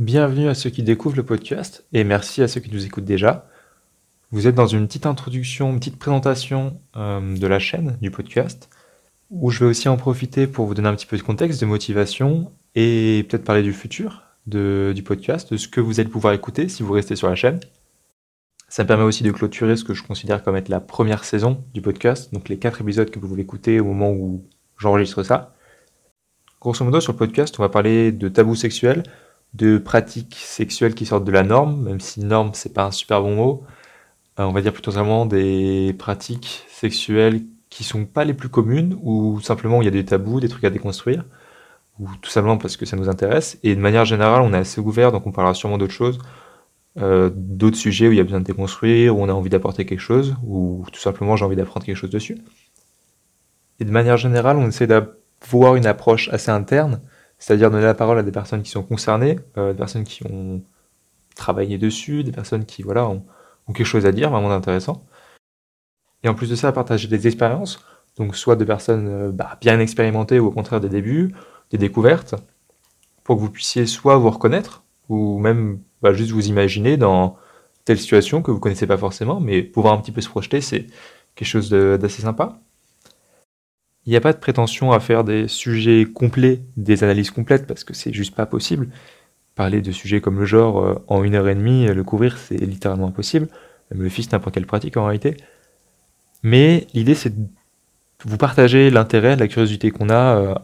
Bienvenue à ceux qui découvrent le podcast et merci à ceux qui nous écoutent déjà. Vous êtes dans une petite introduction, une petite présentation euh, de la chaîne, du podcast, où je vais aussi en profiter pour vous donner un petit peu de contexte, de motivation et peut-être parler du futur du podcast, de ce que vous allez pouvoir écouter si vous restez sur la chaîne. Ça me permet aussi de clôturer ce que je considère comme être la première saison du podcast, donc les quatre épisodes que vous pouvez écouter au moment où j'enregistre ça. Grosso modo, sur le podcast, on va parler de tabous sexuels, de pratiques sexuelles qui sortent de la norme, même si norme c'est pas un super bon mot. Euh, on va dire plutôt vraiment des pratiques sexuelles qui sont pas les plus communes, ou simplement il y a des tabous, des trucs à déconstruire, ou tout simplement parce que ça nous intéresse. Et de manière générale, on est assez ouvert, donc on parlera sûrement d'autres choses, euh, d'autres sujets où il y a besoin de déconstruire, où on a envie d'apporter quelque chose, ou tout simplement j'ai envie d'apprendre quelque chose dessus. Et de manière générale, on essaie d'avoir une approche assez interne, c'est-à-dire donner la parole à des personnes qui sont concernées, euh, des personnes qui ont travaillé dessus, des personnes qui voilà ont, quelque chose à dire vraiment intéressant. Et en plus de ça, partager des expériences, donc soit de personnes euh, bah, bien expérimentées ou au contraire des débuts, des découvertes, pour que vous puissiez soit vous reconnaître, ou même bah, juste vous imaginer dans telle situation que vous connaissez pas forcément, mais pouvoir un petit peu se projeter, c'est quelque chose d'assez sympa. Il n'y a pas de prétention à faire des sujets complets, des analyses complètes, parce que c'est juste pas possible. Parler de sujets comme le genre euh, en une heure et demie, le couvrir, c'est littéralement impossible. Même le fils, n'importe quelle pratique en réalité. Mais l'idée, c'est de vous partager l'intérêt, la curiosité qu'on a euh,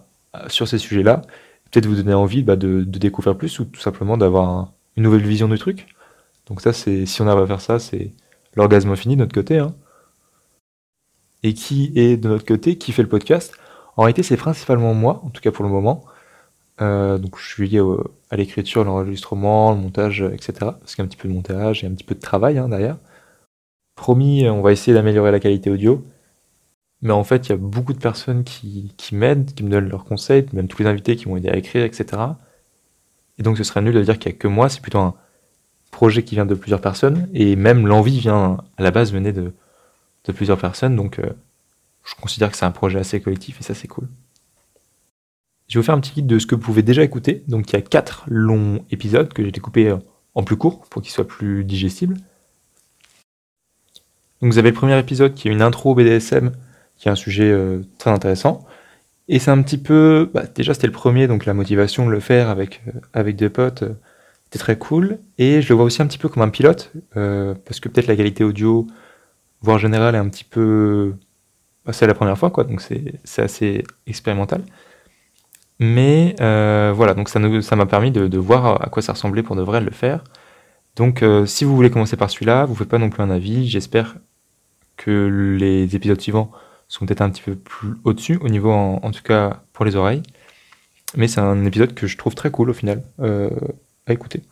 sur ces sujets-là. Peut-être vous donner envie bah, de, découvrir plus ou tout simplement d'avoir une nouvelle vision du truc. Donc ça, c'est si on arrive à faire ça, c'est l'orgasme infini de notre côté. Hein et qui est de notre côté, qui fait le podcast. En réalité, c'est principalement moi, en tout cas pour le moment. Euh, donc je suis lié à l'écriture, l'enregistrement, le montage, etc. Parce qu'il y a un petit peu de montage et un petit peu de travail hein, derrière. Promis, on va essayer d'améliorer la qualité audio. Mais en fait, il y a beaucoup de personnes qui, qui m'aident, qui me donnent leurs conseils, même tous les invités qui m'ont aidé à écrire, etc. Et donc ce serait nul de dire qu'il n'y a que moi, c'est plutôt un projet qui vient de plusieurs personnes. Et même l'envie vient, à la base, venait de, de plusieurs personnes, donc euh, je considère que c'est un projet assez collectif et ça c'est cool. Je vais vous faire un petit guide de ce que vous pouvez déjà écouter. Donc il y a quatre longs épisodes que j'ai découpés euh, en plus court pour qu'ils soient plus digestibles. Donc vous avez le premier épisode qui est une intro au BDSM, qui est un sujet euh, très intéressant. Et c'est un petit peu, bah, déjà c'était le premier, donc la motivation de le faire avec, avec des potes, c'était très cool. Et je le vois aussi un petit peu comme un pilote, parce que peut-être la qualité audio voire général est un petit peu. Bah, c'est la première fois, quoi, donc c'est assez expérimental. Mais euh, voilà, donc ça m'a permis de, de, voir à quoi ça ressemblait pour de vrai le faire. Donc euh, si vous voulez commencer par celui-là, vous ne faites pas non plus un avis. J'espère que les épisodes suivants sont peut-être un petit peu plus au-dessus, au niveau en, tout cas pour les oreilles. Mais c'est un épisode que je trouve très cool au final euh, à écouter.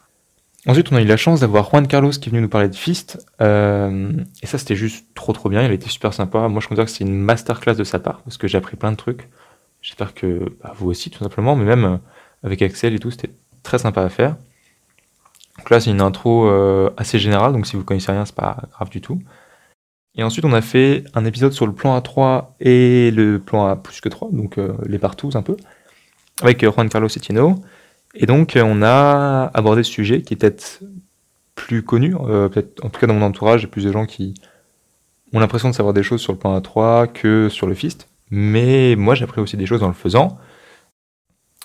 Ensuite, on a eu la chance d'avoir Juan Carlos qui est venu nous parler de Fist. Euh, et ça, c'était juste trop trop bien. Il été super sympa. Moi, je considère que c'est une masterclass de sa part parce que j'ai appris plein de trucs. J'espère que bah, vous aussi, tout simplement. Mais même euh, avec Axel et tout, c'était très sympa à faire. Donc là, c'est une intro euh, assez générale. Donc si vous connaissez rien, c'est pas grave du tout. Et ensuite, on a fait un épisode sur le plan A3 et le plan A plus que 3, donc les partous un peu, avec Juan Carlos et Tino. Et donc, euh, on a abordé ce sujet qui est peut-être plus connu, euh, peut-être en tout cas dans mon entourage, il y a plus de gens qui ont l'impression de savoir des choses sur le plan A3 que sur le Fist. Mais moi, j'ai appris aussi des choses en le faisant.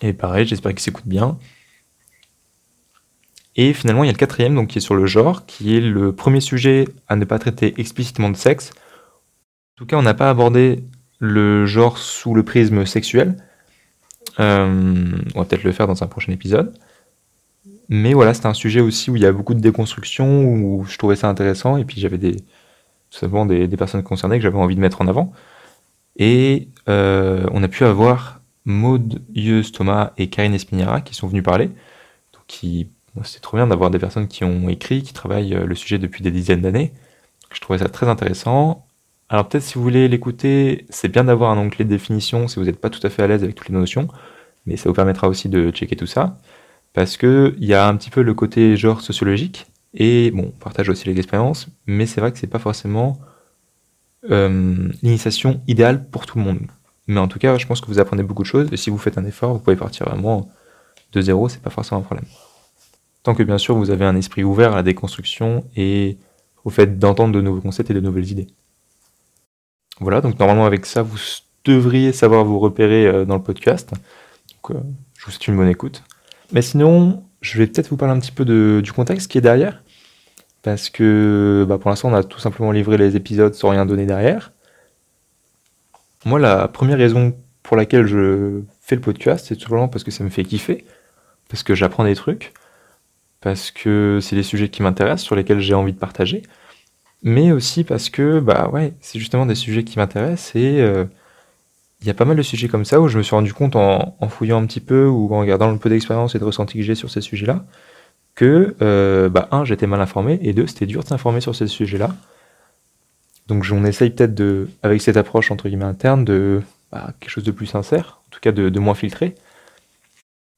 Et pareil, j'espère qu'il s'écoute bien. Et finalement, il y a le quatrième, donc qui est sur le genre, qui est le premier sujet à ne pas traiter explicitement de sexe. En tout cas, on n'a pas abordé le genre sous le prisme sexuel, euh, on va peut-être le faire dans un prochain épisode. Mais voilà, c'était un sujet aussi où il y a beaucoup de déconstruction, où je trouvais ça intéressant, et puis j'avais tout des, des, personnes concernées que j'avais envie de mettre en avant. Et euh, on a pu avoir Maud Yeus Thomas et Karine Espinera qui sont venus parler. Donc c'est trop bien d'avoir des personnes qui ont écrit, qui travaillent euh, le sujet depuis des dizaines d'années. Je trouvais ça très intéressant. Alors peut-être si vous voulez l'écouter, c'est bien d'avoir un onglet de définition si vous n'êtes pas tout à fait à l'aise avec toutes les notions, mais ça vous permettra aussi de checker tout ça, parce qu'il y a un petit peu le côté genre sociologique, et bon, on partage aussi les expériences, mais c'est vrai que c'est pas forcément euh, l'initiation idéale pour tout le monde. Mais en tout cas, je pense que vous apprenez beaucoup de choses, et si vous faites un effort, vous pouvez partir vraiment de zéro, c'est pas forcément un problème. tant que bien sûr vous avez un esprit ouvert à la déconstruction et au fait d'entendre de nouveaux concepts et de nouvelles idées. Voilà, donc normalement avec ça, vous devriez savoir vous repérer euh, dans le podcast. Donc, euh, je vous souhaite une bonne écoute. Mais sinon, je vais peut-être vous parler un petit peu du contexte qui est derrière. Parce que bah, pour l'instant, on a tout simplement livré les épisodes sans rien donner derrière. Moi, la première raison pour laquelle je fais le podcast, c'est tout simplement parce que ça me fait kiffer, parce que j'apprends des trucs, parce que c'est des sujets qui m'intéressent, sur lesquels j'ai envie de partager, mais aussi parce que bah ouais, c'est justement des sujets qui m'intéressent et euh, il y a pas mal de sujets comme ça où je me suis rendu compte en, fouillant un petit peu ou en regardant le peu d'expérience et de ressenti que j'ai sur ces sujets-là, que, euh, bah, un, j'étais mal informé, et deux, c'était dur de s'informer sur ces sujets-là. Donc on essaye peut-être de, avec cette approche entre guillemets interne, de bah, quelque chose de plus sincère, en tout cas de, moins filtré.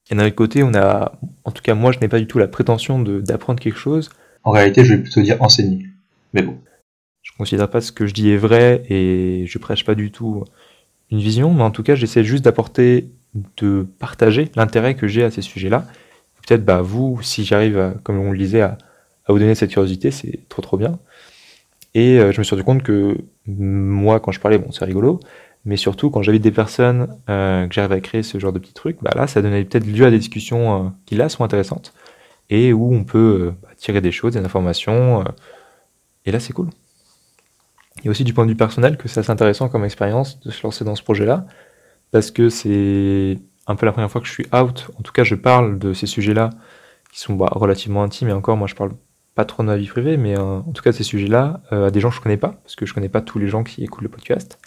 Et d'un autre côté, on a, en tout cas moi, je n'ai pas du tout la prétention d'apprendre quelque chose. En réalité, je vais plutôt dire enseigner. Mais bon. Je considère pas ce que je dis est vrai et je prêche pas du tout une vision, mais en tout cas, j'essaie juste d'apporter, de partager l'intérêt que j'ai à ces sujets-là. Peut-être, bah, vous, si j'arrive, comme on le disait, à, vous donner cette curiosité, c'est trop trop bien. Et euh, je me suis rendu compte que moi, quand je parlais, bon, c'est rigolo, mais surtout quand j'invite des personnes euh, que j'arrive à créer ce genre de petits trucs, bah là, ça donnait peut-être lieu à des discussions euh, qui là sont intéressantes et où on peut bah, tirer des choses, des informations. et là, c'est cool. Et aussi du point de vue personnel que c'est assez intéressant comme expérience de se lancer dans ce projet-là, parce que c'est un peu la première fois que je suis out. En tout cas, je parle de ces sujets-là qui sont bah, relativement intimes, et encore, moi, je parle pas trop de ma vie privée, mais euh, en tout cas, ces sujets-là, euh, à des gens que je connais pas, parce que je connais pas tous les gens qui écoutent le podcast.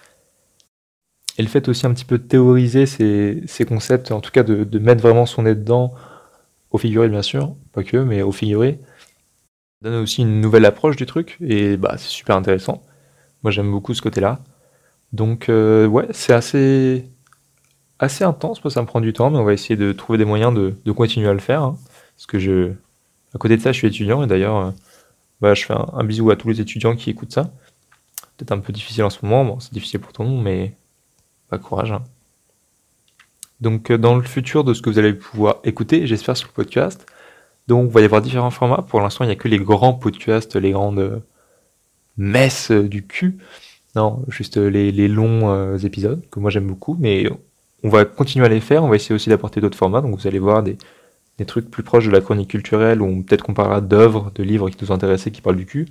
Et le fait aussi un petit peu de théoriser ces, concepts, en tout cas de, de, mettre vraiment son nez dedans, au figuré bien sûr, pas que, mais au figuré, donne aussi une nouvelle approche du truc, et bah, c'est super intéressant. Moi, j'aime beaucoup ce côté-là. Donc, euh, ouais, c'est assez, assez intense. Moi, ça me prend du temps, mais on va essayer de trouver des moyens de, de continuer à le faire. Hein. parce que je, à côté de ça, je suis étudiant et d'ailleurs, euh, bah, je fais un, bisou à tous les étudiants qui écoutent ça. Peut-être un peu difficile en ce moment. Bon, c'est difficile pour tout le monde, mais pas courage. Hein. Donc, euh, dans le futur de ce que vous allez pouvoir écouter, j'espère sur le podcast. Donc, il va y avoir différents formats. Pour l'instant, il n'y a que les grands podcasts, les grandes messe du cul. Non, juste les, longs euh, épisodes que moi j'aime beaucoup, mais on va continuer à les faire. On va essayer aussi d'apporter d'autres formats. Donc vous allez voir des, trucs plus proches de la chronique culturelle, ou peut-être qu'on parlera d'œuvres, de livres qui nous intéressent, qui parlent du cul.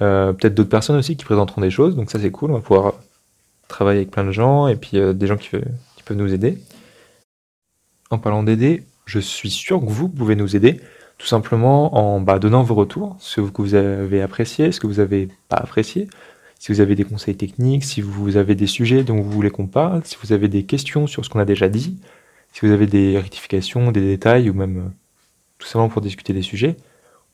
Euh, peut-être d'autres personnes aussi qui présenteront des choses. Donc ça c'est cool. On va pouvoir travailler avec plein de gens et puis euh, des gens qui, qui, peuvent nous aider. En parlant d'aider, je suis sûr que vous pouvez nous aider tout simplement en bah, donnant vos retours, ce que vous avez apprécié, ce que vous n'avez pas apprécié, si vous avez des conseils techniques, si vous avez des sujets dont vous voulez qu'on parle, si vous avez des questions sur ce qu'on a déjà dit, si vous avez des rectifications, des détails, ou même euh, tout simplement pour discuter des sujets,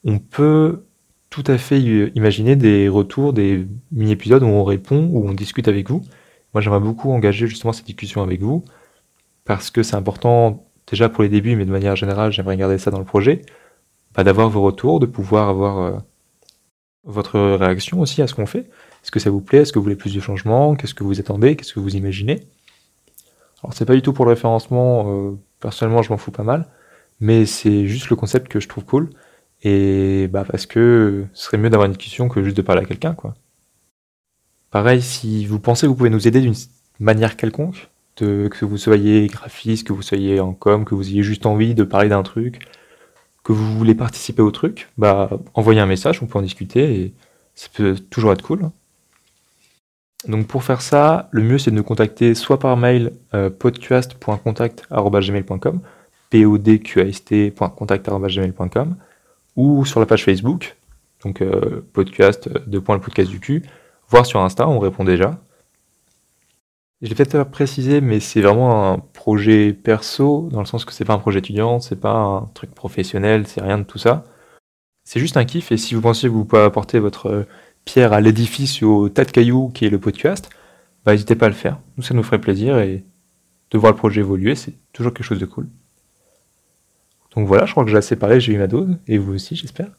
on peut tout à fait imaginer des retours, des mini-épisodes où on répond, où on discute avec vous. Moi, j'aimerais beaucoup engager justement cette discussion avec vous, parce que c'est important déjà pour les débuts, mais de manière générale, j'aimerais garder ça dans le projet, d'avoir vos retours, de pouvoir avoir euh, votre réaction aussi à ce qu'on fait. Est-ce que ça vous plaît? Est-ce que vous voulez plus de changements? Qu'est-ce que vous attendez? Qu'est-ce que vous imaginez? Alors c'est pas du tout pour le référencement, euh, personnellement je m'en fous pas mal, mais c'est juste le concept que je trouve cool. Et bah parce que ce serait mieux d'avoir une discussion que juste de parler à quelqu'un, quoi. Pareil, si vous pensez que vous pouvez nous aider d'une manière quelconque, que vous soyez graphiste, que vous soyez en com, que vous ayez juste envie de parler d'un truc, que vous voulez participer au truc, bah, envoyez un message, on peut en discuter et ça peut toujours être cool. Donc pour faire ça, le mieux c'est de nous contacter soit par mail euh, podcast.contact.gmail.com podqast.contact.gmail.com ou sur la page Facebook, donc euh, podcast, euh, de point le podcast du cul, voire sur Insta, on répond déjà. Je l'ai peut-être précisé, mais c'est vraiment un projet perso, dans le sens que c'est pas un projet étudiant, c'est pas un truc professionnel, c'est rien de tout ça. C'est juste un kiff, et si vous pensez que vous pouvez apporter votre pierre à l'édifice au tas de cailloux qui est le podcast, bah n'hésitez pas à le faire. Nous, ça nous ferait plaisir, et de voir le projet évoluer, c'est toujours quelque chose de cool. Donc voilà, je crois que j'ai assez parlé, j'ai eu ma dose, et vous aussi, j'espère.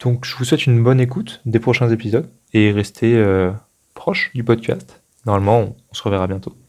Donc je vous souhaite une bonne écoute des prochains épisodes, et restez euh, proche du podcast. Normalement, on se reverra bientôt.